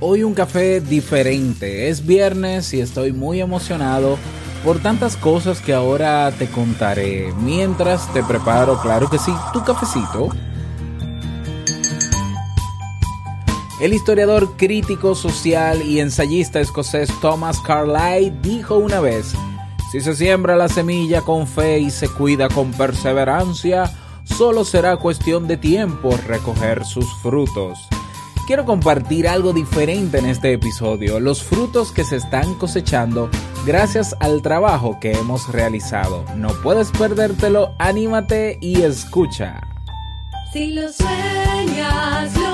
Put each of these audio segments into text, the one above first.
Hoy un café diferente. Es viernes y estoy muy emocionado por tantas cosas que ahora te contaré mientras te preparo, claro que sí, tu cafecito. El historiador crítico social y ensayista escocés Thomas Carlyle dijo una vez, si se siembra la semilla con fe y se cuida con perseverancia, solo será cuestión de tiempo recoger sus frutos. Quiero compartir algo diferente en este episodio, los frutos que se están cosechando gracias al trabajo que hemos realizado. No puedes perdértelo, anímate y escucha. Si lo sueñas, lo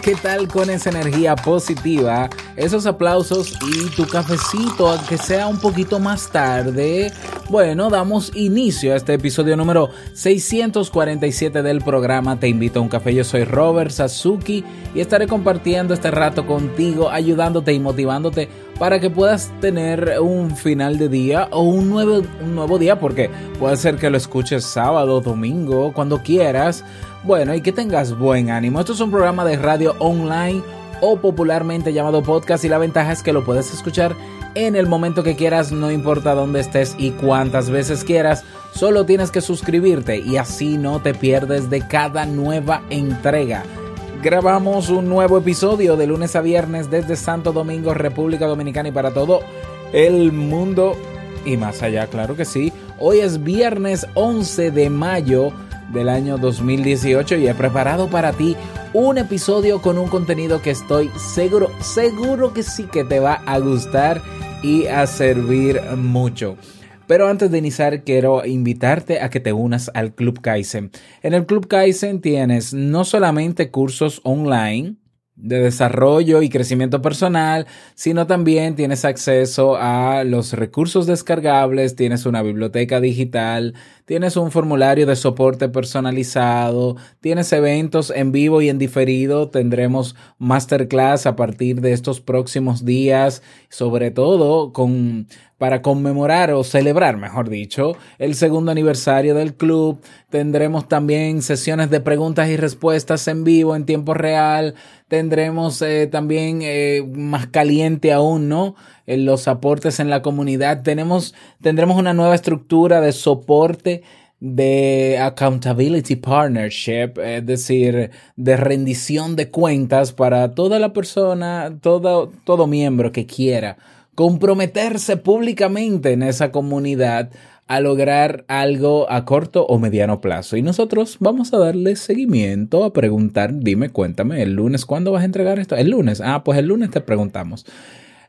¿Qué tal con esa energía positiva? Esos aplausos y tu cafecito, aunque sea un poquito más tarde. Bueno, damos inicio a este episodio número 647 del programa Te invito a un café. Yo soy Robert Sasuki y estaré compartiendo este rato contigo, ayudándote y motivándote para que puedas tener un final de día o un nuevo, un nuevo día, porque puede ser que lo escuches sábado, domingo, cuando quieras. Bueno, y que tengas buen ánimo. Esto es un programa de radio online o popularmente llamado podcast y la ventaja es que lo puedes escuchar en el momento que quieras, no importa dónde estés y cuántas veces quieras. Solo tienes que suscribirte y así no te pierdes de cada nueva entrega. Grabamos un nuevo episodio de lunes a viernes desde Santo Domingo, República Dominicana y para todo el mundo y más allá, claro que sí. Hoy es viernes 11 de mayo del año 2018 y he preparado para ti un episodio con un contenido que estoy seguro, seguro que sí que te va a gustar y a servir mucho. Pero antes de iniciar quiero invitarte a que te unas al Club Kaizen. En el Club Kaizen tienes no solamente cursos online, de desarrollo y crecimiento personal, sino también tienes acceso a los recursos descargables, tienes una biblioteca digital, tienes un formulario de soporte personalizado, tienes eventos en vivo y en diferido, tendremos masterclass a partir de estos próximos días, sobre todo con para conmemorar o celebrar, mejor dicho, el segundo aniversario del club. Tendremos también sesiones de preguntas y respuestas en vivo, en tiempo real. Tendremos eh, también eh, más caliente aún, ¿no? En los aportes en la comunidad. Tenemos, tendremos una nueva estructura de soporte de accountability partnership, es decir, de rendición de cuentas para toda la persona, todo, todo miembro que quiera comprometerse públicamente en esa comunidad a lograr algo a corto o mediano plazo. Y nosotros vamos a darle seguimiento, a preguntar, dime, cuéntame, el lunes, ¿cuándo vas a entregar esto? El lunes. Ah, pues el lunes te preguntamos.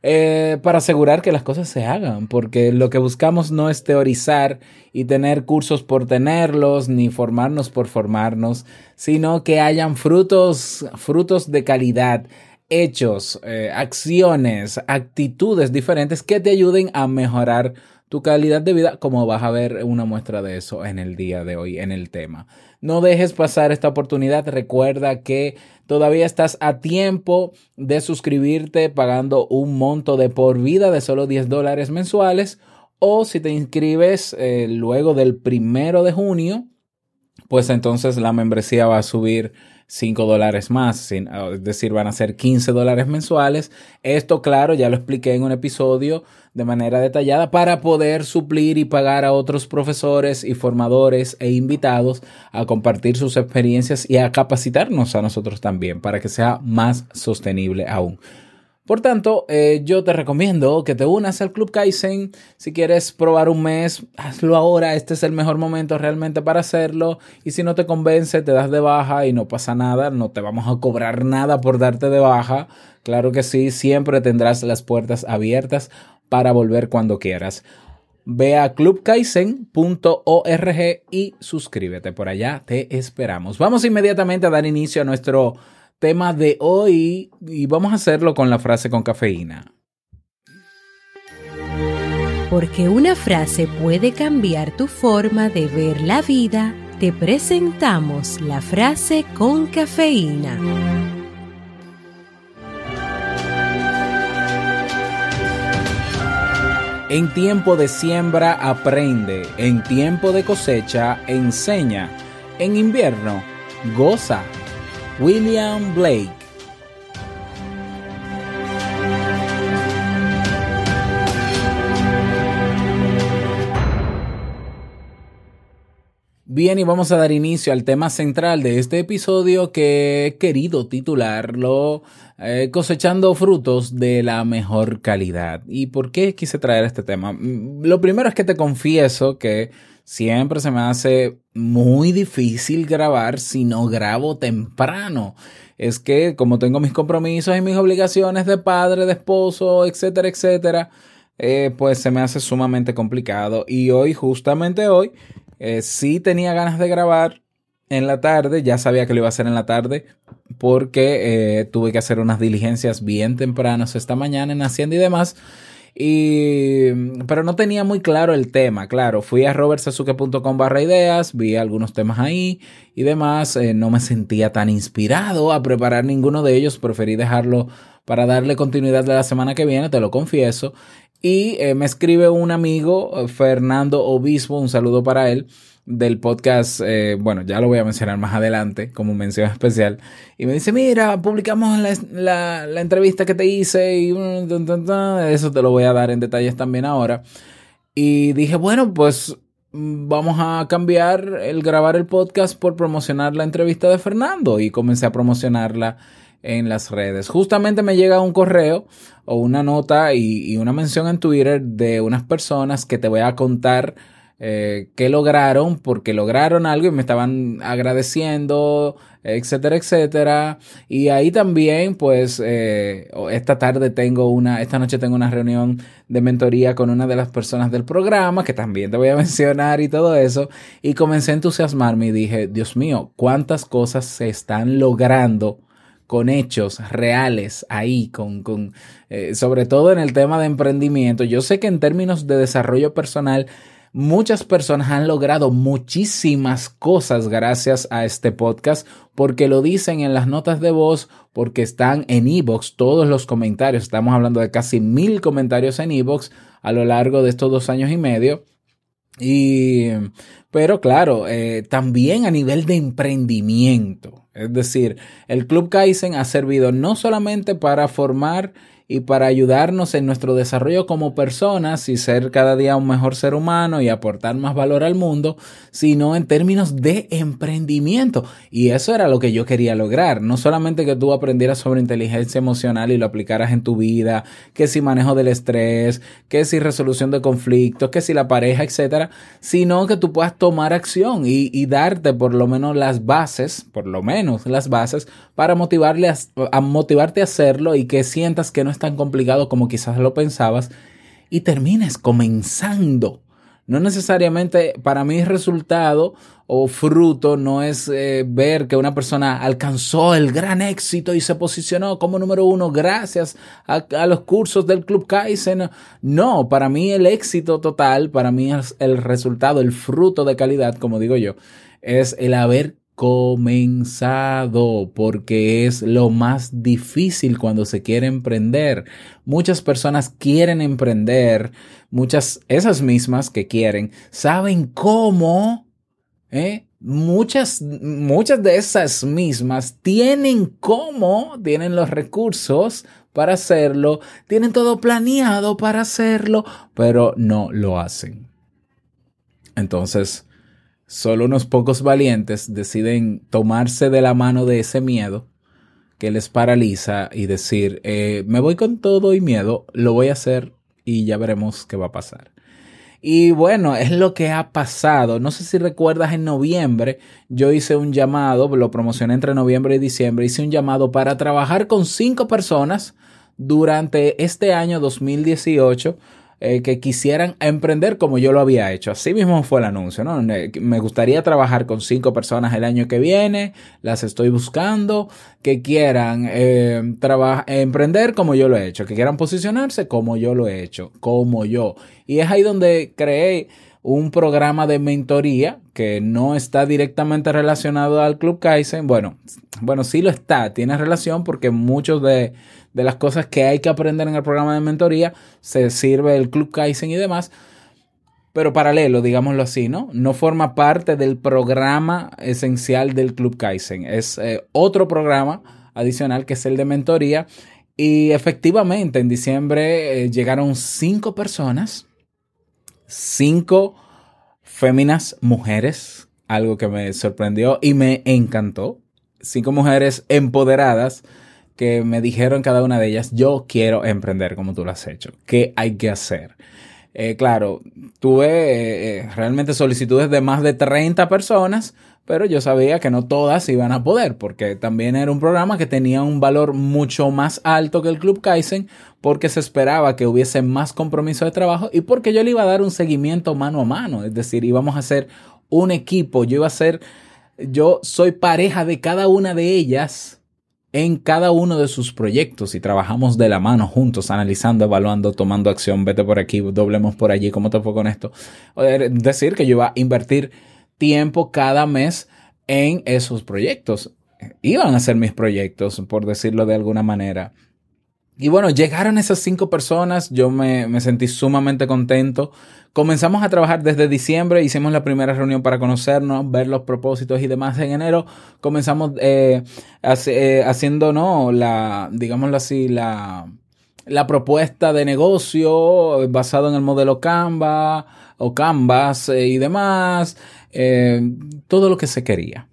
Eh, para asegurar que las cosas se hagan, porque lo que buscamos no es teorizar y tener cursos por tenerlos, ni formarnos por formarnos, sino que hayan frutos, frutos de calidad, hechos, eh, acciones, actitudes diferentes que te ayuden a mejorar tu calidad de vida, como vas a ver una muestra de eso en el día de hoy, en el tema. No dejes pasar esta oportunidad. Recuerda que todavía estás a tiempo de suscribirte pagando un monto de por vida de solo 10 dólares mensuales. O si te inscribes eh, luego del primero de junio, pues entonces la membresía va a subir 5 dólares más, es decir, van a ser 15 dólares mensuales. Esto, claro, ya lo expliqué en un episodio de manera detallada para poder suplir y pagar a otros profesores y formadores e invitados a compartir sus experiencias y a capacitarnos a nosotros también para que sea más sostenible aún. Por tanto, eh, yo te recomiendo que te unas al Club Kaizen. Si quieres probar un mes, hazlo ahora. Este es el mejor momento realmente para hacerlo. Y si no te convence, te das de baja y no pasa nada. No te vamos a cobrar nada por darte de baja. Claro que sí, siempre tendrás las puertas abiertas para volver cuando quieras. Ve a clubkaizen.org y suscríbete. Por allá te esperamos. Vamos inmediatamente a dar inicio a nuestro tema de hoy y vamos a hacerlo con la frase con cafeína. Porque una frase puede cambiar tu forma de ver la vida, te presentamos la frase con cafeína. En tiempo de siembra aprende, en tiempo de cosecha enseña, en invierno goza. William Blake Bien, y vamos a dar inicio al tema central de este episodio que he querido titularlo eh, Cosechando frutos de la mejor calidad. ¿Y por qué quise traer este tema? Mm, Lo primero es que te confieso que siempre se me hace muy difícil grabar si no grabo temprano. Es que como tengo mis compromisos y mis obligaciones de padre, de esposo, etcétera, etcétera, eh, pues se me hace sumamente complicado. Y hoy, justamente hoy, eh, sí tenía ganas de grabar en la tarde, ya sabía que lo iba a hacer en la tarde porque eh, tuve que hacer unas diligencias bien tempranas esta mañana en Hacienda y demás. Y, pero no tenía muy claro el tema, claro. Fui a robertsazuke.com barra ideas, vi algunos temas ahí y demás. eh, no me sentía tan inspirado a preparar ninguno de ellos. Preferí dejarlo para darle continuidad de la semana que viene, te lo confieso. Y eh, me escribe un amigo, eh, Fernando Obispo, un saludo para él, del podcast, eh, bueno, ya lo voy a mencionar más adelante como mención especial. Y me dice, mira, publicamos la, la- la entrevista que te hice y mm, tan, tan, tan". eso te lo voy a dar en detalles también ahora. Y dije, bueno, pues mm, vamos a cambiar el grabar el podcast por promocionar la entrevista de Fernando y comencé a promocionarla en las redes. Justamente me llega un correo o una nota y, una mención en Twitter de unas personas que te voy a contar eh, qué lograron, porque lograron algo y me estaban agradeciendo, etcétera, etcétera. Y ahí también, pues, eh, esta tarde tengo una, esta noche tengo una reunión de mentoría con una de las personas del programa, que también te voy a mencionar y todo eso. Y comencé a entusiasmarme y dije, Dios mío, cuántas cosas se están logrando con hechos reales ahí, con, con eh, sobre todo en el tema de emprendimiento. Yo sé que en términos de desarrollo personal, muchas personas han logrado muchísimas cosas gracias a este podcast, porque lo dicen en las notas de voz, porque están en Evox todos los comentarios. Estamos hablando de casi mil comentarios en Evox a lo largo de estos dos años y medio. Y, pero claro, eh, también a nivel de emprendimiento. Es decir, el Club Kaizen ha servido no solamente para formar y para ayudarnos en nuestro desarrollo como personas y ser cada día un mejor ser humano y aportar más valor al mundo, sino en términos de emprendimiento. Y eso era lo que yo quería lograr. No solamente que tú aprendieras sobre inteligencia emocional y lo aplicaras en tu vida, que si manejo del estrés, que si resolución de conflictos, que si la pareja, etcétera, sino que tú puedas tomar acción y, darte por lo menos las bases, por lo menos las bases, para motivarle a motivarte a hacerlo y que sientas que no tan complicado como quizás lo pensabas y termines comenzando. No necesariamente para mí resultado o fruto no es eh, ver que una persona alcanzó el gran éxito y se posicionó como número uno gracias a, a los cursos del Club Kaizen. No, para mí el éxito total, para mí es el resultado, el fruto de calidad, como digo yo, es el haber comenzado porque es lo más difícil cuando se quiere emprender. Muchas personas quieren emprender, muchas, esas mismas que quieren, saben cómo, ¿eh? Muchas, muchas de esas mismas tienen cómo, tienen los recursos para hacerlo, tienen todo planeado para hacerlo, pero no lo hacen. Entonces, Solo unos pocos valientes deciden tomarse de la mano de ese miedo que les paraliza y decir, eh, me voy con todo y miedo, lo voy a hacer y ya veremos qué va a pasar. Y bueno, es lo que ha pasado. No sé si recuerdas en noviembre, yo hice un llamado, lo promocioné entre noviembre y diciembre, hice un llamado para trabajar con cinco personas durante este año 2018 eh, que quisieran emprender como yo lo había hecho. Así mismo fue el anuncio, ¿no? Me gustaría trabajar con cinco personas el año que viene, las estoy buscando, que quieran eh, emprender como yo lo he hecho, que quieran posicionarse como yo lo he hecho, como yo. Y es ahí donde creé un programa de mentoría que no está directamente relacionado al Club Kaizen. Bueno, bueno, sí lo está, tiene relación porque muchos de de las cosas que hay que aprender en el programa de mentoría, se sirve el Club Kaizen y demás, pero paralelo, digámoslo así, ¿no? No forma parte del programa esencial del Club Kaizen, es eh, otro programa adicional que es el de mentoría. Y efectivamente en diciembre eh, llegaron cinco personas, cinco féminas mujeres, algo que me sorprendió y me encantó, cinco mujeres empoderadas, que me dijeron cada una de ellas, yo quiero emprender como tú lo has hecho. ¿Qué hay que hacer? Eh, claro, tuve eh, eh, realmente solicitudes de más de 30 personas, pero yo sabía que no todas iban a poder, porque también era un programa que tenía un valor mucho más alto que el Club Kaizen, porque se esperaba que hubiese más compromiso de trabajo y porque yo le iba a dar un seguimiento mano a mano, es decir, íbamos a hacer un equipo, yo iba a ser, yo soy pareja de cada una de ellas en cada uno de sus proyectos y trabajamos de la mano juntos, analizando, evaluando, tomando acción, vete por aquí, doblemos por allí, ¿cómo te fue con esto? Decir que yo iba a invertir tiempo cada mes en esos proyectos. Iban a ser mis proyectos, por decirlo de alguna manera. Y bueno, llegaron esas cinco personas, yo me, me sentí sumamente contento Comenzamos a trabajar desde diciembre, hicimos la primera reunión para conocernos, ver los propósitos y demás. En enero comenzamos eh, eh, haciendo, ¿no? La, digámoslo así, la, la propuesta de negocio basado en el modelo Canva o Canvas eh, y demás, todo lo que se quería.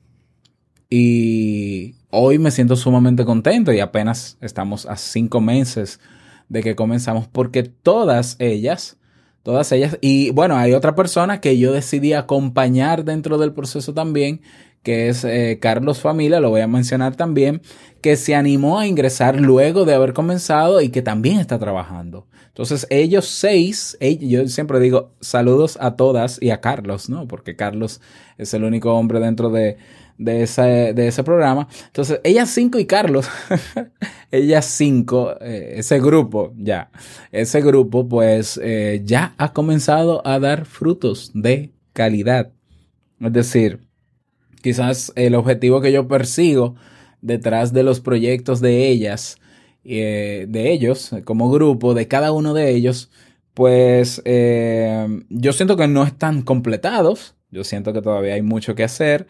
Y hoy me siento sumamente contento y apenas estamos a cinco meses de que comenzamos porque todas ellas Todas ellas. Y bueno, hay otra persona que yo decidí acompañar dentro del proceso también, que es eh, Carlos Familia, lo voy a mencionar también, que se animó a ingresar luego de haber comenzado y que también está trabajando. Entonces, ellos seis, yo siempre digo saludos a todas y a Carlos, ¿no? Porque Carlos es el único hombre dentro de, de, de ese programa. Entonces, ellas cinco y Carlos, ellas cinco, eh, ese grupo, ya, ese grupo pues eh, ya ha comenzado a dar frutos de calidad. Es decir, quizás el objetivo que yo persigo detrás de los proyectos de ellas, eh, de ellos, como grupo, de cada uno de ellos, pues yo siento que no están completados, yo siento que todavía hay mucho que hacer,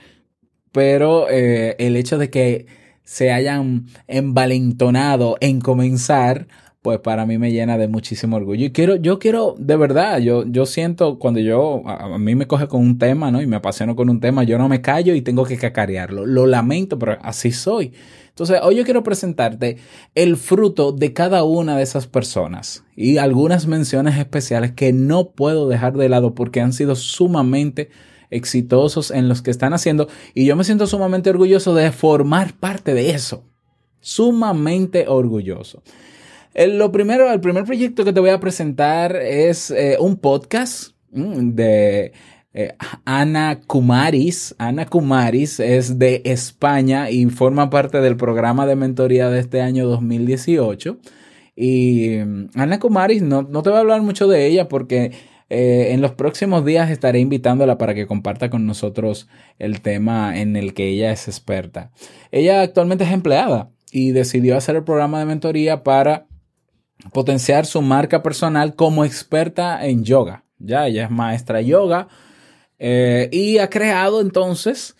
pero eh, el hecho de que se hayan envalentonado en comenzar, pues para mí me llena de muchísimo orgullo. Y quiero, yo quiero, de verdad, yo, yo siento cuando yo, a, mí me coge con un tema, ¿no? Y me apasiono con un tema, yo no me callo y tengo que cacarearlo. Lo lamento, pero así soy. Entonces, hoy yo quiero presentarte el fruto de cada una de esas personas y algunas menciones especiales que no puedo dejar de lado porque han sido sumamente exitosos en los que están haciendo y yo me siento sumamente orgulloso de formar parte de eso. Sumamente orgulloso. El, lo primero, el primer proyecto que te voy a presentar es eh, un podcast mm, de eh, Ana Kumaris. Ana Kumaris es de España y forma parte del programa de mentoría de este año 2018. Y mm, Ana Kumaris, no, no te voy a hablar mucho de ella porque eh, en los próximos días estaré invitándola para que comparta con nosotros el tema en el que ella es experta. Ella actualmente es empleada y decidió hacer el programa de mentoría para potenciar su marca personal como experta en yoga. Ya, ella es maestra yoga eh, y ha creado entonces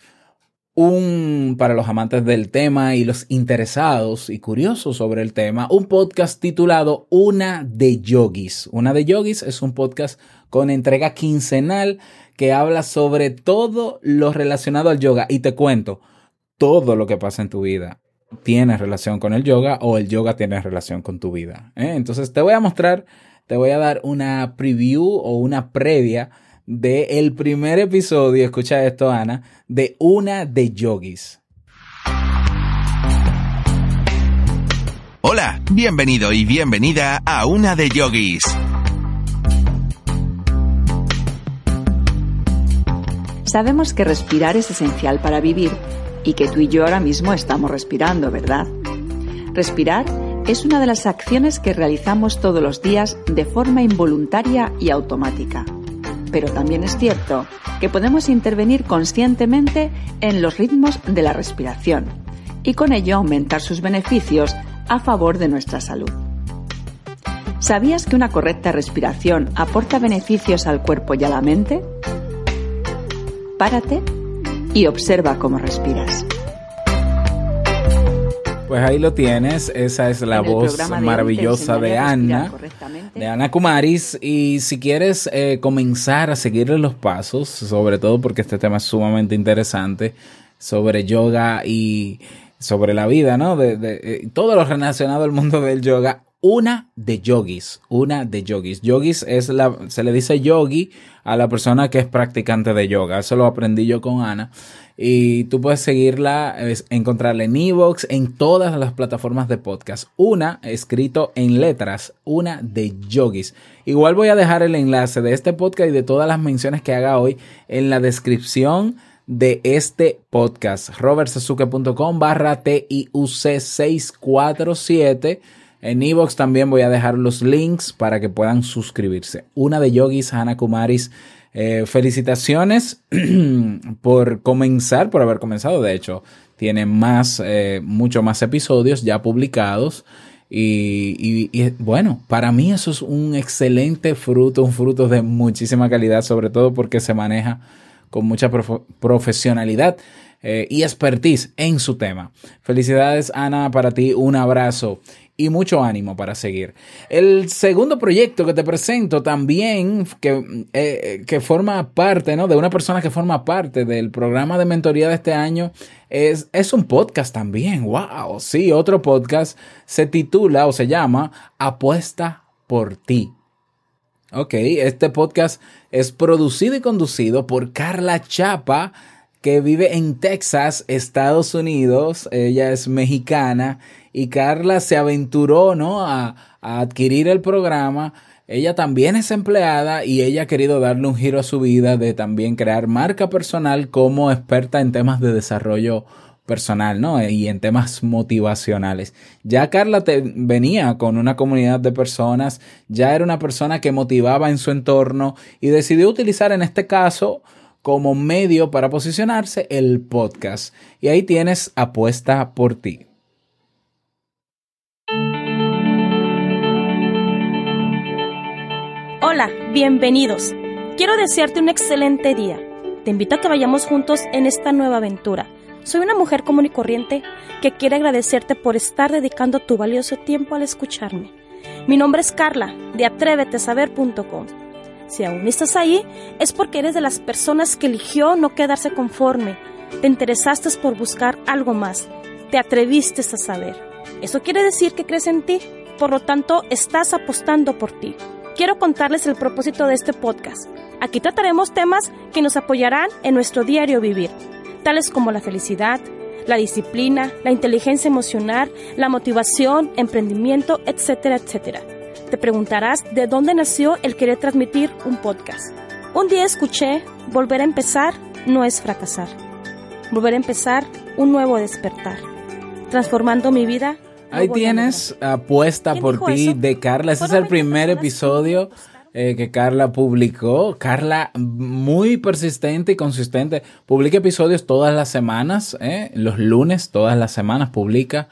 un, para los amantes del tema y los interesados y curiosos sobre el tema, un podcast titulado Una de Yogis. Una de Yogis es un podcast con entrega quincenal que habla sobre todo lo relacionado al yoga. Y te cuento todo lo que pasa en tu vida. tiene relación con el yoga o el yoga tiene relación con tu vida. ¿eh? Entonces te voy a mostrar, te voy a dar una preview o una previa del el primer episodio, escucha esto Ana, de una de yogis. Hola, bienvenido y bienvenida a una de yogis. Sabemos que respirar es esencial para vivir y que tú y yo ahora mismo estamos respirando, ¿verdad? Respirar es una de las acciones que realizamos todos los días de forma involuntaria y automática. Pero también es cierto que podemos intervenir conscientemente en los ritmos de la respiración y con ello aumentar sus beneficios a favor de nuestra salud. ¿Sabías que una correcta respiración aporta beneficios al cuerpo y a la mente? Párate y observa cómo respiras. Pues ahí lo tienes, esa es la voz de maravillosa de Ana, de Ana Kumaris. Y si quieres eh, comenzar a seguirle los pasos, sobre todo porque este tema es sumamente interesante, sobre yoga y sobre la vida, ¿no? De, de- eh, todo lo relacionado al mundo del yoga. Una de yogis, una de yogis. Yogis es la, se le dice yogi a la persona que es practicante de yoga. Eso lo aprendí yo con Ana. Y tú puedes seguirla, es- encontrarla en Evox, en todas las plataformas de podcast. Una escrito en letras, una de yogis. Igual voy a dejar el enlace de este podcast y de todas las menciones que haga hoy en la descripción de este podcast. robertsazuke.com barra TIUC 647. En Evox también voy a dejar los links para que puedan suscribirse. Una de Yogis, Hannah Kumaris. Eh, felicitaciones por comenzar, por haber comenzado. De hecho, tiene más, eh, mucho más episodios ya publicados. Y, bueno, para mí eso es un excelente fruto, un fruto de muchísima calidad, sobre todo porque se maneja con mucha prof- profesionalidad eh, y expertise en su tema. Felicidades, Ana, para ti, un abrazo y mucho ánimo para seguir. El segundo proyecto que te presento también, que, eh, que forma parte, ¿no? De una persona que forma parte del programa de mentoría de este año, es, es un podcast también. ¡Wow! Sí, otro podcast se titula o se llama Apuesta por ti. Ok, este podcast es producido y conducido por Carla Chapa, que vive en Texas, Estados Unidos. Ella es mexicana y Carla se aventuró ¿no? a, adquirir el programa. Ella también es empleada y ella ha querido darle un giro a su vida de también crear marca personal como experta en temas de desarrollo personal, ¿no? Y en temas motivacionales. Ya Carla venía con una comunidad de personas, ya era una persona que motivaba en su entorno y decidió utilizar en este caso como medio para posicionarse el podcast. Y ahí tienes apuesta por ti. Hola, bienvenidos. Quiero desearte un excelente día. Te invito a que vayamos juntos en esta nueva aventura. Soy una mujer común y corriente que quiere agradecerte por estar dedicando tu valioso tiempo al escucharme. Mi nombre es Carla, de atrévetesaber.com. Si aún estás ahí, es porque eres de las personas que eligió no quedarse conforme. Te interesaste por buscar algo más. Te atreviste a saber. Eso quiere decir que crees en ti. Por lo tanto, estás apostando por ti. Quiero contarles el propósito de este podcast. Aquí trataremos temas que nos apoyarán en nuestro diario vivir, tales como la felicidad, la disciplina, la inteligencia emocional, la motivación, emprendimiento, etcétera, etcétera. Te preguntarás de dónde nació el querer transmitir un podcast. Un día escuché, volver a empezar no es fracasar. Volver a empezar un nuevo despertar. Transformando mi vida. Ahí tienes apuesta ¿Quién por ti de Carla. Ese es el primer 20 personas episodio eh, que Carla publicó. Carla, muy persistente y consistente. Publica episodios todas las semanas, eh, los lunes, todas las semanas publica.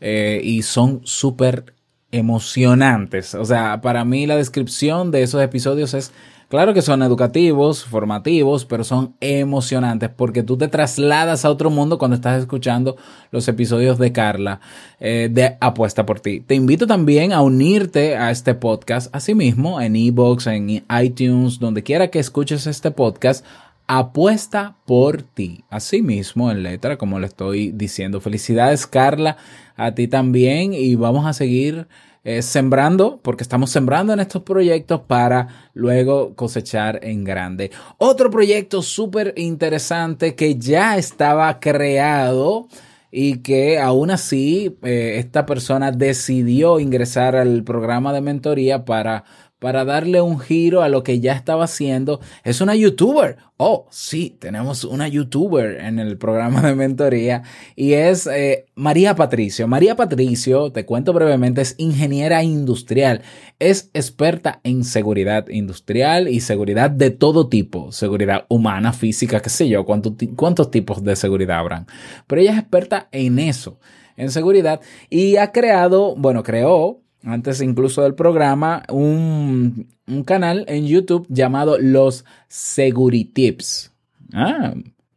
eh, y son súper emocionantes. O sea, para mí la descripción de esos episodios es, claro que son educativos, formativos, pero son emocionantes porque tú te trasladas a otro mundo cuando estás escuchando los episodios de Carla eh, de Apuesta por ti. Te invito también a unirte a este podcast, asimismo en iBox, en iTunes, donde quiera que escuches este podcast apuesta por ti. Así mismo en letra, como le estoy diciendo. Felicidades, Carla, a ti también. Y vamos a seguir eh, sembrando, porque estamos sembrando en estos proyectos para luego cosechar en grande. Otro proyecto súper interesante que ya estaba creado y que aún así eh, esta persona decidió ingresar al programa de mentoría para para darle un giro a lo que ya estaba haciendo. Es una youtuber. Oh, sí, tenemos una youtuber en el programa de mentoría y es eh, María Patricio. María Patricio, te cuento brevemente, es ingeniera industrial. Es experta en seguridad industrial y seguridad de todo tipo. Seguridad humana, física, qué sé yo, cuántos, cuántos tipos de seguridad habrán. Pero ella es experta en eso, en seguridad y ha creado, bueno, creó antes incluso del programa, un, un canal en YouTube llamado Los Seguritips. Ah,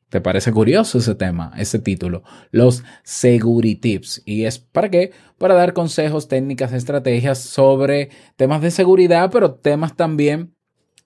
¿te parece curioso ese tema, ese título? Los Seguritips. ¿Y es para qué? Para dar consejos, técnicas, estrategias sobre temas de seguridad, pero temas también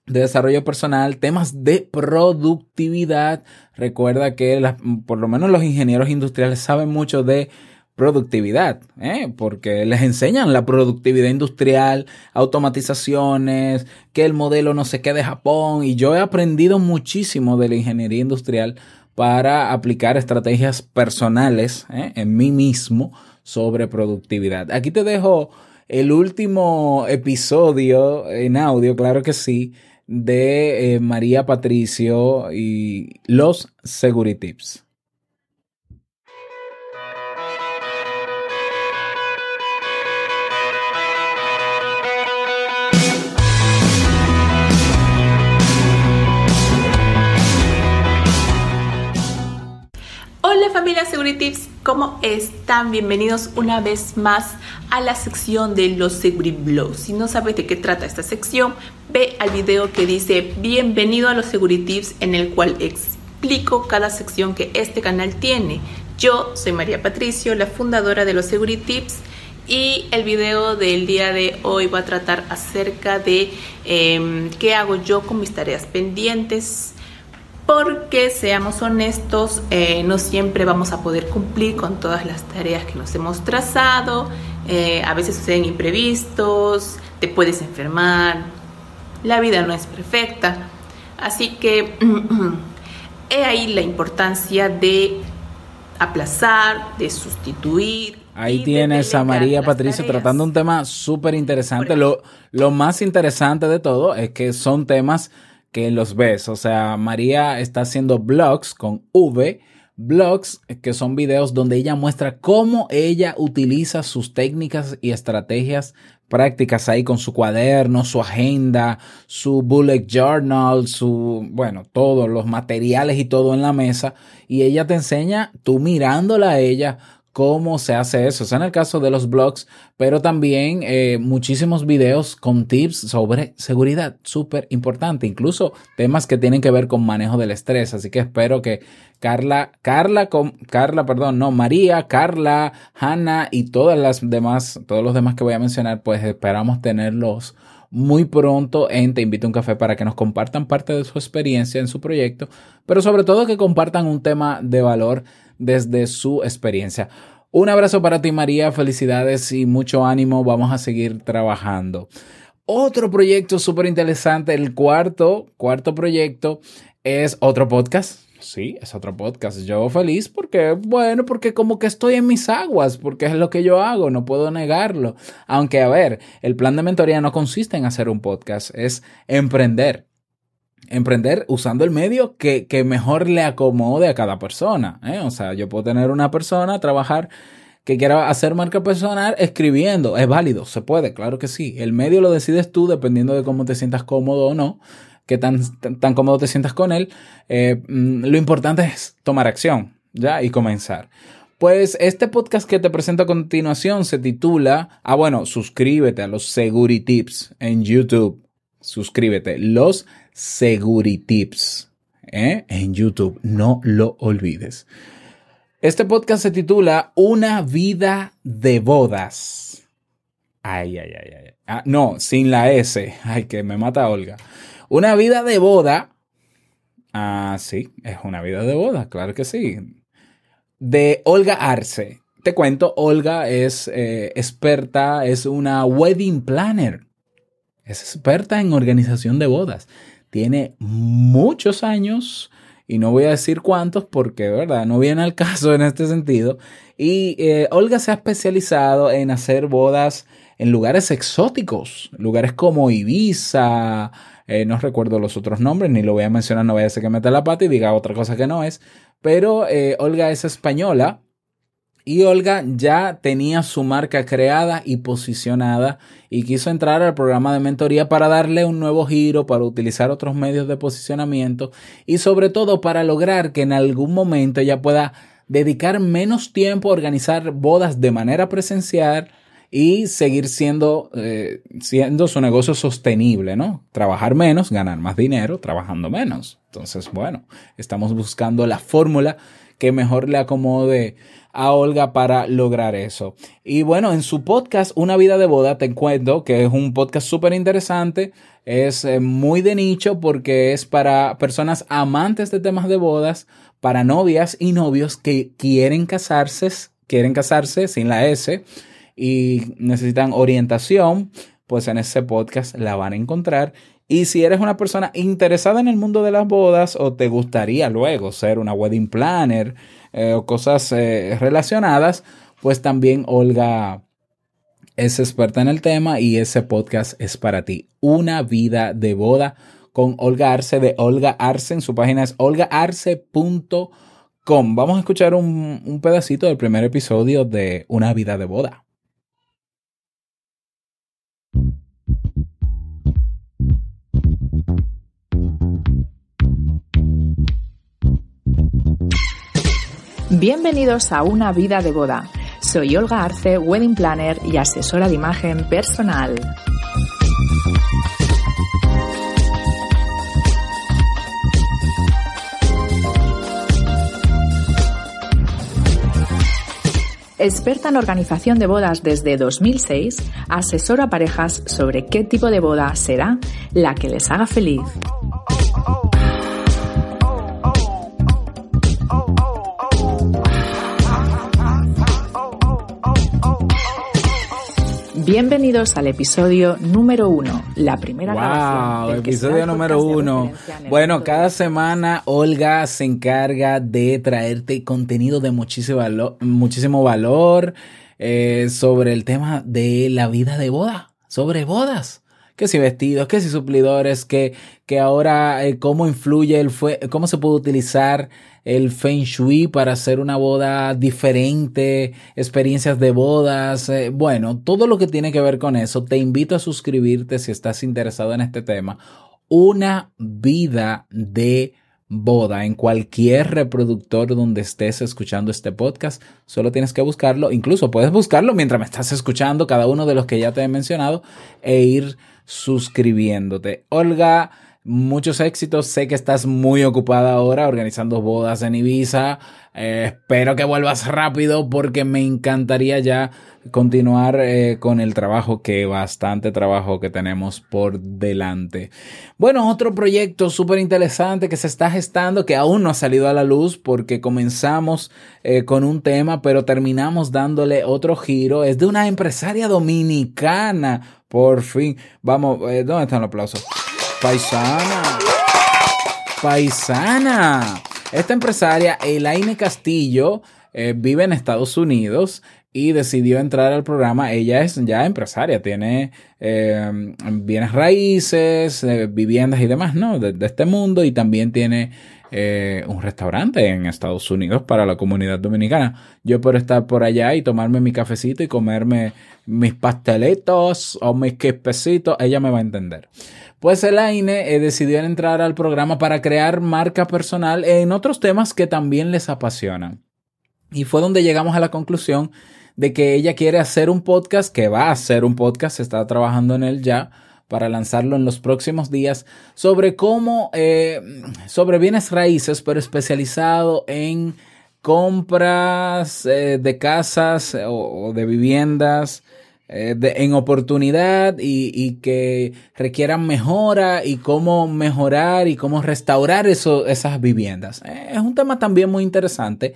de desarrollo personal, temas de productividad. Recuerda que por lo menos los ingenieros industriales saben mucho de productividad, ¿eh? porque les enseñan la productividad industrial, automatizaciones, que el modelo no sé qué de Japón, y yo he aprendido muchísimo de la ingeniería industrial para aplicar estrategias personales ¿eh? en mí mismo sobre productividad. Aquí te dejo el último episodio en audio, claro que sí, de eh, María Patricio y los Seguritips. Hola familia Seguritips, ¿cómo están? Bienvenidos una vez más a la sección de los Seguriblogs. Si no sabes de qué trata esta sección, ve al video que dice Bienvenido a los Seguritips en el cual explico cada sección que este canal tiene. Yo soy María Patricio, la fundadora de los Seguritips y el video del día de hoy va a tratar acerca de em, qué hago yo con mis tareas pendientes porque seamos honestos, eh, no siempre vamos a poder cumplir con todas las tareas que nos hemos trazado, eh, a veces suceden imprevistos, te puedes enfermar, la vida no es perfecta, así que he ahí la importancia de aplazar, de sustituir. Ahí tienes a María tareas. tratando un tema súper interesante. Lo más interesante de todo es que son temas que los ves. O sea, María está haciendo blogs con V, blogs que son videos donde ella muestra cómo ella utiliza sus técnicas y estrategias prácticas ahí con su cuaderno, su agenda, su bullet journal, su, bueno, todos los materiales y todo en la mesa. Y ella te enseña, tú mirándola a ella, cómo se hace eso. O sea, en el caso de los blogs, pero también eh, muchísimos videos con tips sobre seguridad, súper importante, incluso temas que tienen que ver con manejo del estrés. Así que espero que Carla, Carla, con, Carla, perdón, no, María, Carla, Hanna y todas las demás, todos los demás que voy a mencionar, pues esperamos tenerlos muy pronto en Te Invito a un Café para que nos compartan parte de su experiencia en su proyecto, pero sobre todo que compartan un tema de valor desde su experiencia. Un abrazo para ti María, felicidades y mucho ánimo, vamos a seguir trabajando. Otro proyecto súper interesante, el cuarto, cuarto proyecto es otro podcast. Sí, es otro podcast. Yo feliz porque, bueno, porque como que estoy en mis aguas, porque es lo que yo hago, no puedo negarlo. Aunque, a ver, el plan de mentoría no consiste en hacer un podcast, es emprender. Emprender usando el medio que, que mejor le acomode a cada persona. ¿eh? O sea, yo puedo tener una persona, trabajar que quiera hacer marca personal escribiendo. Es válido, se puede, claro que sí. El medio lo decides tú dependiendo de cómo te sientas cómodo o no, qué tan, tan, cómodo te sientas con él. Eh, mm, lo importante es tomar acción, ¿ya? Y comenzar. Pues este podcast que te presento a continuación se titula, ah bueno, suscríbete a los Seguritips en YouTube. Suscríbete, los Seguritips ¿eh? en YouTube, no lo olvides. Este podcast se titula Una vida de bodas. Ay, ay, ay, ay. Ah, no, sin la S. Ay, que me mata Olga. Una vida de boda. Ah, sí, es una vida de boda, claro que sí. De Olga Arce. Te cuento, Olga es eh, experta, es una wedding planner. Es experta en organización de bodas. Tiene muchos años y no voy a decir cuántos porque, de verdad, no viene al caso en este sentido. Y eh, Olga se ha especializado en hacer bodas en lugares exóticos, lugares como Ibiza, eh, no recuerdo los otros nombres, ni lo voy a mencionar, no vaya a ser que meta la pata y diga otra cosa que no es, pero eh, Olga es española y Olga ya tenía su marca creada y posicionada y quiso entrar al programa de mentoría para darle un nuevo giro, para utilizar otros medios de posicionamiento y sobre todo para lograr que en algún momento ella pueda dedicar menos tiempo a organizar bodas de manera presencial y seguir siendo, eh, siendo su negocio sostenible, ¿no? Trabajar menos, ganar más dinero, trabajando menos. Entonces, bueno, estamos buscando la fórmula que mejor le acomode a Olga para lograr eso. Y bueno, en su podcast Una vida de boda te cuento que es un podcast súper interesante, es eh, muy de nicho porque es para personas amantes de temas de bodas, para novias y novios que quieren casarse, quieren casarse sin la S y necesitan orientación, pues en ese podcast la van a encontrar. Y si eres una persona interesada en el mundo de las bodas o te gustaría luego ser una wedding planner eh, o cosas eh, relacionadas, pues también Olga es experta en el tema y ese podcast es para ti. Una vida de boda con Olga Arce de Olga Arce. En su página es olgaarce.com. Vamos a escuchar un, un pedacito del primer episodio de Una vida de boda. Bienvenidos a Una vida de boda. Soy Olga Arce, wedding planner y asesora de imagen personal. Experta en organización de bodas desde 2006, asesora a parejas sobre qué tipo de boda será la que les haga feliz. Bienvenidos al episodio número uno, la primera Wow, grabación del episodio número uno. Bueno, cada semana Olga se encarga de traerte contenido de muchísimo valor, muchísimo valor eh, sobre el tema de la vida de boda, sobre bodas. Que si vestidos, que si suplidores, que, que ahora eh, cómo influye el fue, cómo se puede utilizar el Feng Shui para hacer una boda diferente, experiencias de bodas, eh, bueno, todo lo que tiene que ver con eso. Te invito a suscribirte si estás interesado en este tema. Una vida de boda en cualquier reproductor donde estés escuchando este podcast. Solo tienes que buscarlo. Incluso puedes buscarlo mientras me estás escuchando cada uno de los que ya te he mencionado e ir suscribiéndote. Olga, muchos éxitos. Sé que estás muy ocupada ahora organizando bodas en Ibiza. Eh, espero que vuelvas rápido porque me encantaría ya continuar eh, con el trabajo que bastante trabajo que tenemos por delante. Bueno, otro proyecto súper interesante que se está gestando que aún no ha salido a la luz porque comenzamos eh, con un tema pero terminamos dándole otro giro. Es de una empresaria dominicana. Por fin. Vamos, ¿dónde están los aplausos? Paisana. Paisana. Esta empresaria, Elaine Castillo, eh, vive en Estados Unidos y decidió entrar al programa. Ella es ya empresaria, tiene eh, bienes raíces, eh, viviendas y demás, ¿no? De, de este mundo y también tiene eh, un restaurante en Estados Unidos para la comunidad dominicana. Yo por estar por allá y tomarme mi cafecito y comerme mis pastelitos o mis quipecitos, ella me va a entender. Pues Elaine eh, decidió entrar al programa para crear marca personal en otros temas que también les apasionan. Y fue donde llegamos a la conclusión de que ella quiere hacer un podcast, que va a hacer un podcast, se está trabajando en él ya para lanzarlo en los próximos días, sobre cómo, eh, sobre bienes raíces, pero especializado en compras eh, de casas o, o de viviendas eh, en oportunidad y, y que requieran mejora y cómo mejorar y cómo restaurar eso, esas viviendas. Eh, es un tema también muy interesante,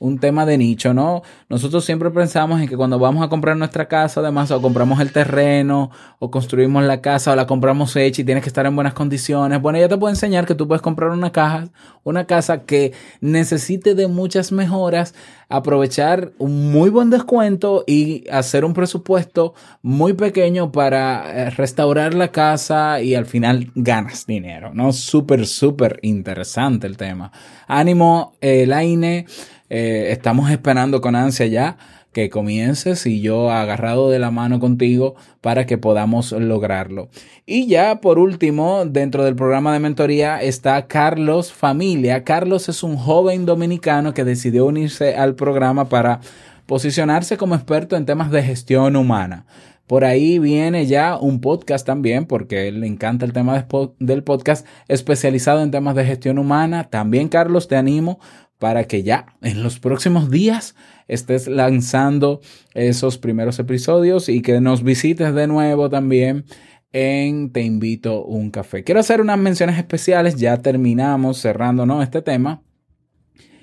un tema de nicho, ¿no? Nosotros siempre pensamos en que cuando vamos a comprar nuestra casa, además, o compramos el terreno, o construimos la casa, o la compramos hecha y tienes que estar en buenas condiciones. Bueno, ya te puedo enseñar que tú puedes comprar una caja, una casa que necesite de muchas mejoras, aprovechar un muy buen descuento y hacer un presupuesto muy pequeño para eh, restaurar la casa y al final ganas dinero, ¿no? Súper, súper interesante el tema. Ánimo, eh, Laine, eh, estamos esperando con ansia ya que comiences y yo agarrado de la mano contigo para que podamos lograrlo. Y ya por último, dentro del programa de mentoría está Carlos Familia. Carlos es un joven dominicano que decidió unirse al programa para posicionarse como experto en temas de gestión humana. Por ahí viene ya un podcast también, porque le encanta el tema del podcast especializado en temas de gestión humana. También, Carlos, te animo para que ya en los próximos días estés lanzando esos primeros episodios y que nos visites de nuevo también en Te invito un café. Quiero hacer unas menciones especiales, ya terminamos cerrando ¿no? este tema.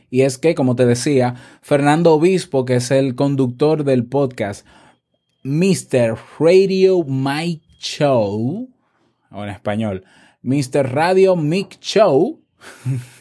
Y es que, como te decía, Fernando Obispo, que es el conductor del podcast Mr. Radio Mike Show, o en español, Mr. Radio Mic Show,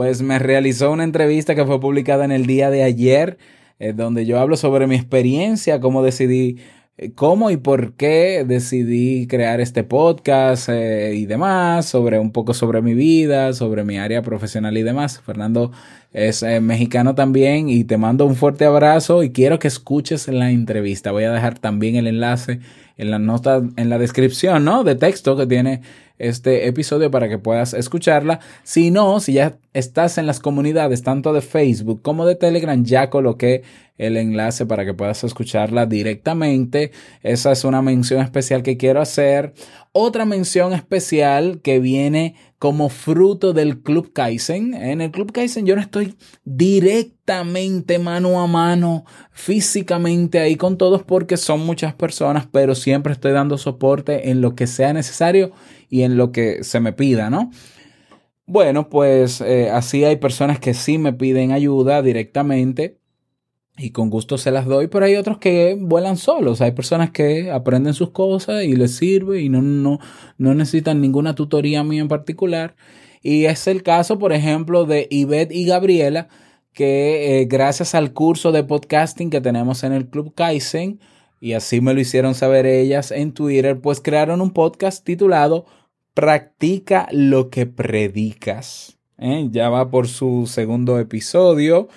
pues me realizó una entrevista que fue publicada en el día de ayer, eh, donde yo hablo sobre mi experiencia, cómo decidí, eh, cómo y por qué decidí crear este podcast eh, y demás, sobre un poco sobre mi vida, sobre mi área profesional y demás. Fernando es eh, mexicano también y te mando un fuerte abrazo y quiero que escuches la entrevista. Voy a dejar también el enlace en la nota, en la descripción, ¿no? De texto que tiene este episodio para que puedas escucharla. Si no, si ya estás en las comunidades tanto de Facebook como de Telegram, ya coloqué el enlace para que puedas escucharla directamente. Esa es una mención especial que quiero hacer. Otra mención especial que viene como fruto del Club Kaizen. En el Club Kaizen yo no estoy directamente mano a mano, físicamente ahí con todos porque son muchas personas, pero siempre estoy dando soporte en lo que sea necesario y en lo que se me pida, ¿no? Bueno, pues eh, así hay personas que sí me piden ayuda directamente y con gusto se las doy, pero hay otros que vuelan solos. Hay personas que aprenden sus cosas y les sirve y no, no, no necesitan ninguna tutoría mía en particular. Y es el caso, por ejemplo, de Ivette y Gabriela, que eh, gracias al curso de podcasting que tenemos en el Club Kaizen, y así me lo hicieron saber ellas en Twitter, pues crearon un podcast titulado Practica lo que predicas. ¿eh? Ya va por su segundo episodio.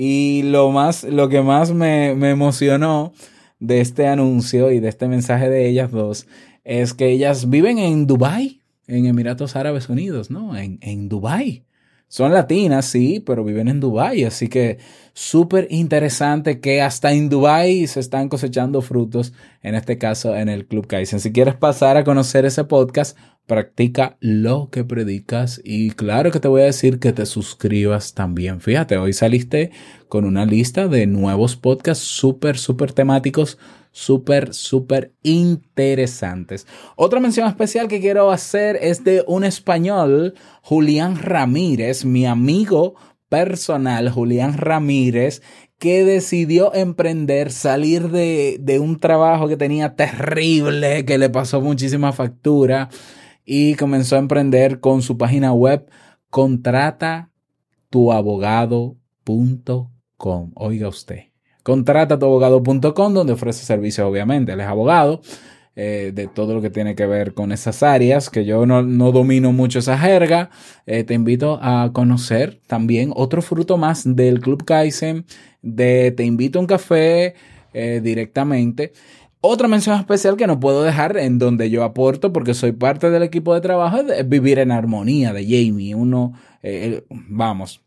Y lo más, lo que más me, me emocionó de este anuncio y de este mensaje de ellas dos es que ellas viven en Dubai, en Emiratos Árabes Unidos, ¿no? En, en Dubai. Son latinas, sí, pero viven en Dubai, así que súper interesante que hasta en Dubai se están cosechando frutos, en este caso en el Club Kaizen. Si quieres pasar a conocer ese podcast, practica lo que predicas y claro que te voy a decir que te suscribas también. Fíjate, hoy saliste con una lista de nuevos podcasts súper, súper temáticos, súper, súper interesantes. Otra mención especial que quiero hacer es de un español, Julián Ramírez, mi amigo personal, Julián Ramírez, que decidió emprender, salir de, de un trabajo que tenía terrible, que le pasó muchísima factura y comenzó a emprender con su página web contrata tuabogado.com. Oiga usted, contrata donde ofrece servicios obviamente, él es abogado eh, de todo lo que tiene que ver con esas áreas, que yo no, no domino mucho esa jerga. Eh, te invito a conocer también otro fruto más del Club Kaizen, de Te invito a un café eh, directamente. Otra mención especial que no puedo dejar en donde yo aporto porque soy parte del equipo de trabajo es Vivir en Armonía de Jamie. Uno, eh, vamos,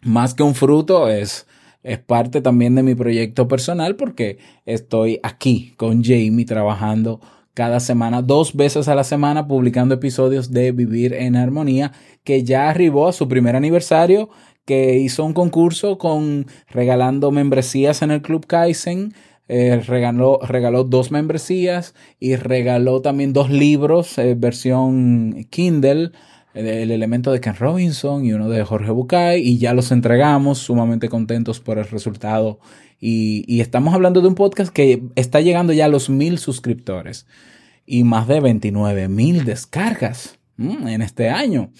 más que un fruto es, es parte también de mi proyecto personal porque estoy aquí con Jamie trabajando cada semana, dos veces a la semana, publicando episodios de Vivir en Armonía que ya arribó a su primer aniversario que hizo un concurso con regalando membresías en el Club Kaizen eh, regaló, regaló dos membresías y regaló también dos libros, eh, versión Kindle, el, el elemento de Ken Robinson y uno de Jorge Bucay, y ya los entregamos, sumamente contentos por el resultado. Y, y estamos hablando de un podcast que está llegando ya a los mil suscriptores y más de 29 mil descargas mm, en este año.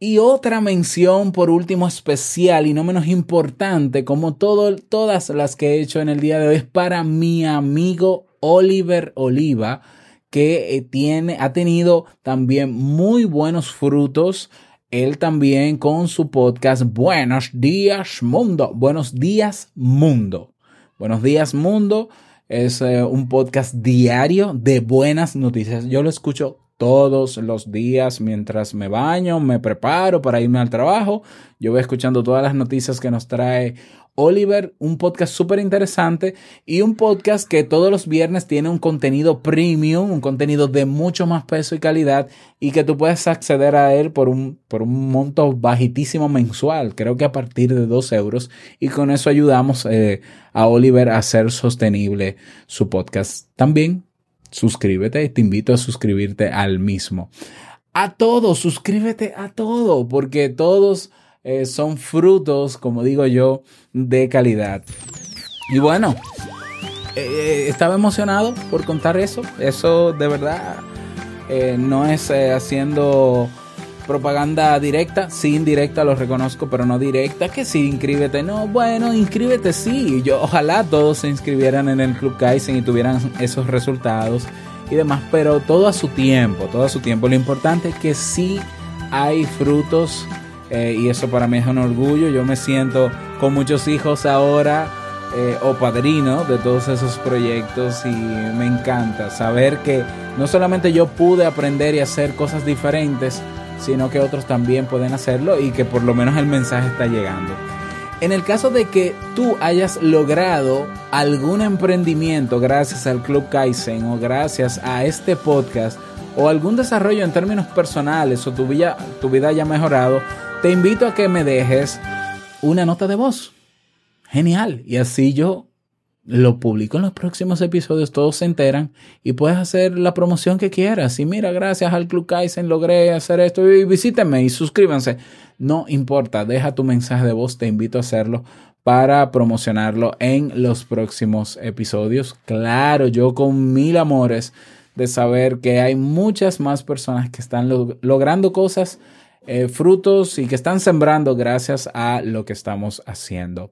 Y otra mención por último especial y no menos importante, como todas las que he hecho en el día de hoy, es para mi amigo Oliver Oliva, que eh, tiene, ha tenido también muy buenos frutos. Él también con su podcast Buenos días mundo. Buenos días mundo. Buenos días mundo. Es eh, un podcast diario de buenas noticias. Yo lo escucho todos los días mientras me baño, me preparo para irme al trabajo. Yo voy escuchando todas las noticias que nos trae Oliver, un podcast súper interesante y un podcast que todos los viernes tiene un contenido premium, un contenido de mucho más peso y calidad y que tú puedes acceder a él por un, por un monto bajitísimo mensual, creo que a partir de dos euros y con eso ayudamos eh, a Oliver a hacer sostenible su podcast. También suscríbete, te invito a suscribirte al mismo. A todo, suscríbete a todo, porque todos eh, son frutos, como digo yo, de calidad. Y bueno, eh, estaba emocionado por contar eso. Eso de verdad eh, no es eh, haciendo propaganda directa, sí indirecta lo reconozco, pero no directa, que sí, inscríbete, no, bueno, inscríbete sí, yo ojalá todos se inscribieran en el Club Kaizen y tuvieran esos resultados y demás, pero todo a su tiempo, todo a su tiempo, lo importante es que sí hay frutos eh, y eso para mí es un orgullo, yo me siento con muchos hijos ahora eh, o padrino de todos esos proyectos y me encanta saber que no solamente yo pude aprender y hacer cosas diferentes, sino que otros también pueden hacerlo y que por lo menos el mensaje está llegando. En el caso de que tú hayas logrado algún emprendimiento gracias al Club Kaizen o gracias a este podcast o algún desarrollo en términos personales o tu vida, tu vida haya mejorado, te invito a que me dejes una nota de voz. Genial. Y así yo lo publico en los próximos episodios, todos se enteran y puedes hacer la promoción que quieras. Y mira, gracias al Club Kaizen logré hacer esto y visítenme y suscríbanse. No importa, deja tu mensaje de voz, te invito a hacerlo para promocionarlo en los próximos episodios. Claro, yo con mil amores de saber que hay muchas más personas que están log- logrando cosas, eh, frutos y que están sembrando gracias a lo que estamos haciendo.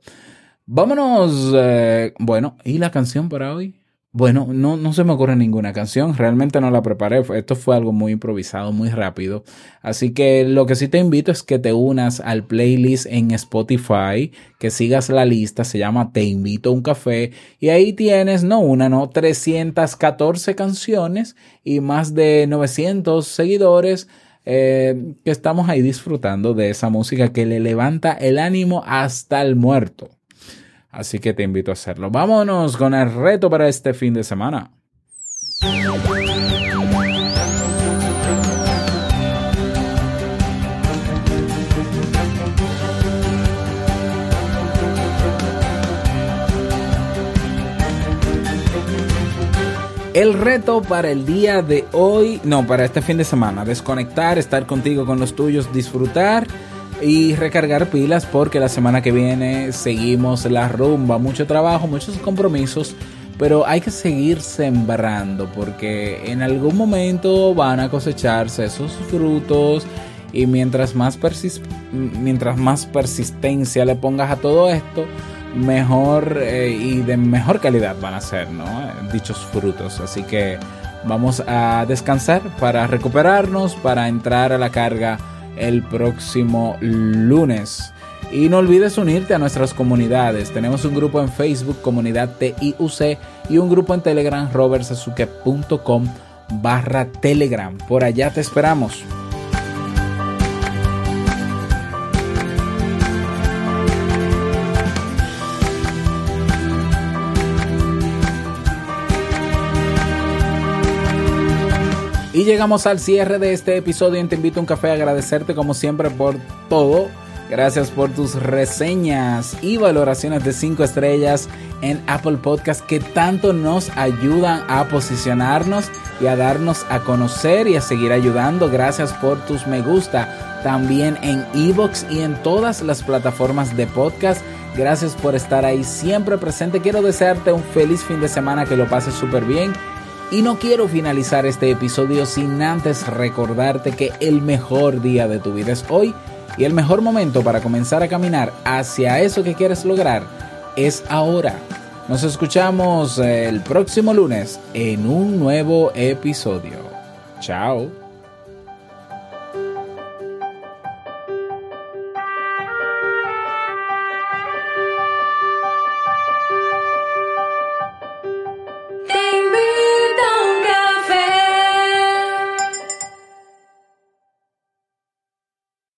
Vámonos, eh, bueno, ¿y la canción para hoy? Bueno, no, no se me ocurre ninguna canción, realmente no la preparé, esto fue algo muy improvisado, muy rápido. Así que lo que sí te invito es que te unas al playlist en Spotify, que sigas la lista, se llama Te invito a un café, y ahí tienes, no una, no, 314 canciones y más de 900 seguidores eh, que estamos ahí disfrutando de esa música que le levanta el ánimo hasta el muerto. Así que te invito a hacerlo. Vámonos con el reto para este fin de semana. El reto para el día de hoy, no, para este fin de semana, desconectar, estar contigo con los tuyos, disfrutar y recargar pilas porque la semana que viene seguimos la rumba, mucho trabajo, muchos compromisos, pero hay que seguir sembrando porque en algún momento van a cosecharse esos frutos y mientras más, persistencia le pongas a todo esto, mejor eh, y de mejor calidad van a ser, ¿no? Dichos frutos. Así que vamos a descansar para recuperarnos, para entrar a la carga el próximo lunes. Y no olvides unirte a nuestras comunidades. Tenemos un grupo en Facebook, comunidad TIUC, y un grupo en Telegram, robertsazuke.com barra Telegram. Por allá te esperamos. Y llegamos al cierre de este episodio en Te invito a un café a agradecerte como siempre por todo. Gracias por tus reseñas y valoraciones de 5 estrellas en Apple Podcast que tanto nos ayudan a posicionarnos y a darnos a conocer y a seguir ayudando. Gracias por tus me gusta. También en Evox y en todas las plataformas de podcast. Gracias por estar ahí siempre presente. Quiero desearte un feliz fin de semana, que lo pases súper bien. Y no quiero finalizar este episodio sin antes recordarte que el mejor día de tu vida es hoy y el mejor momento para comenzar a caminar hacia eso que quieres lograr es ahora. Nos escuchamos el próximo lunes en un nuevo episodio. Chao.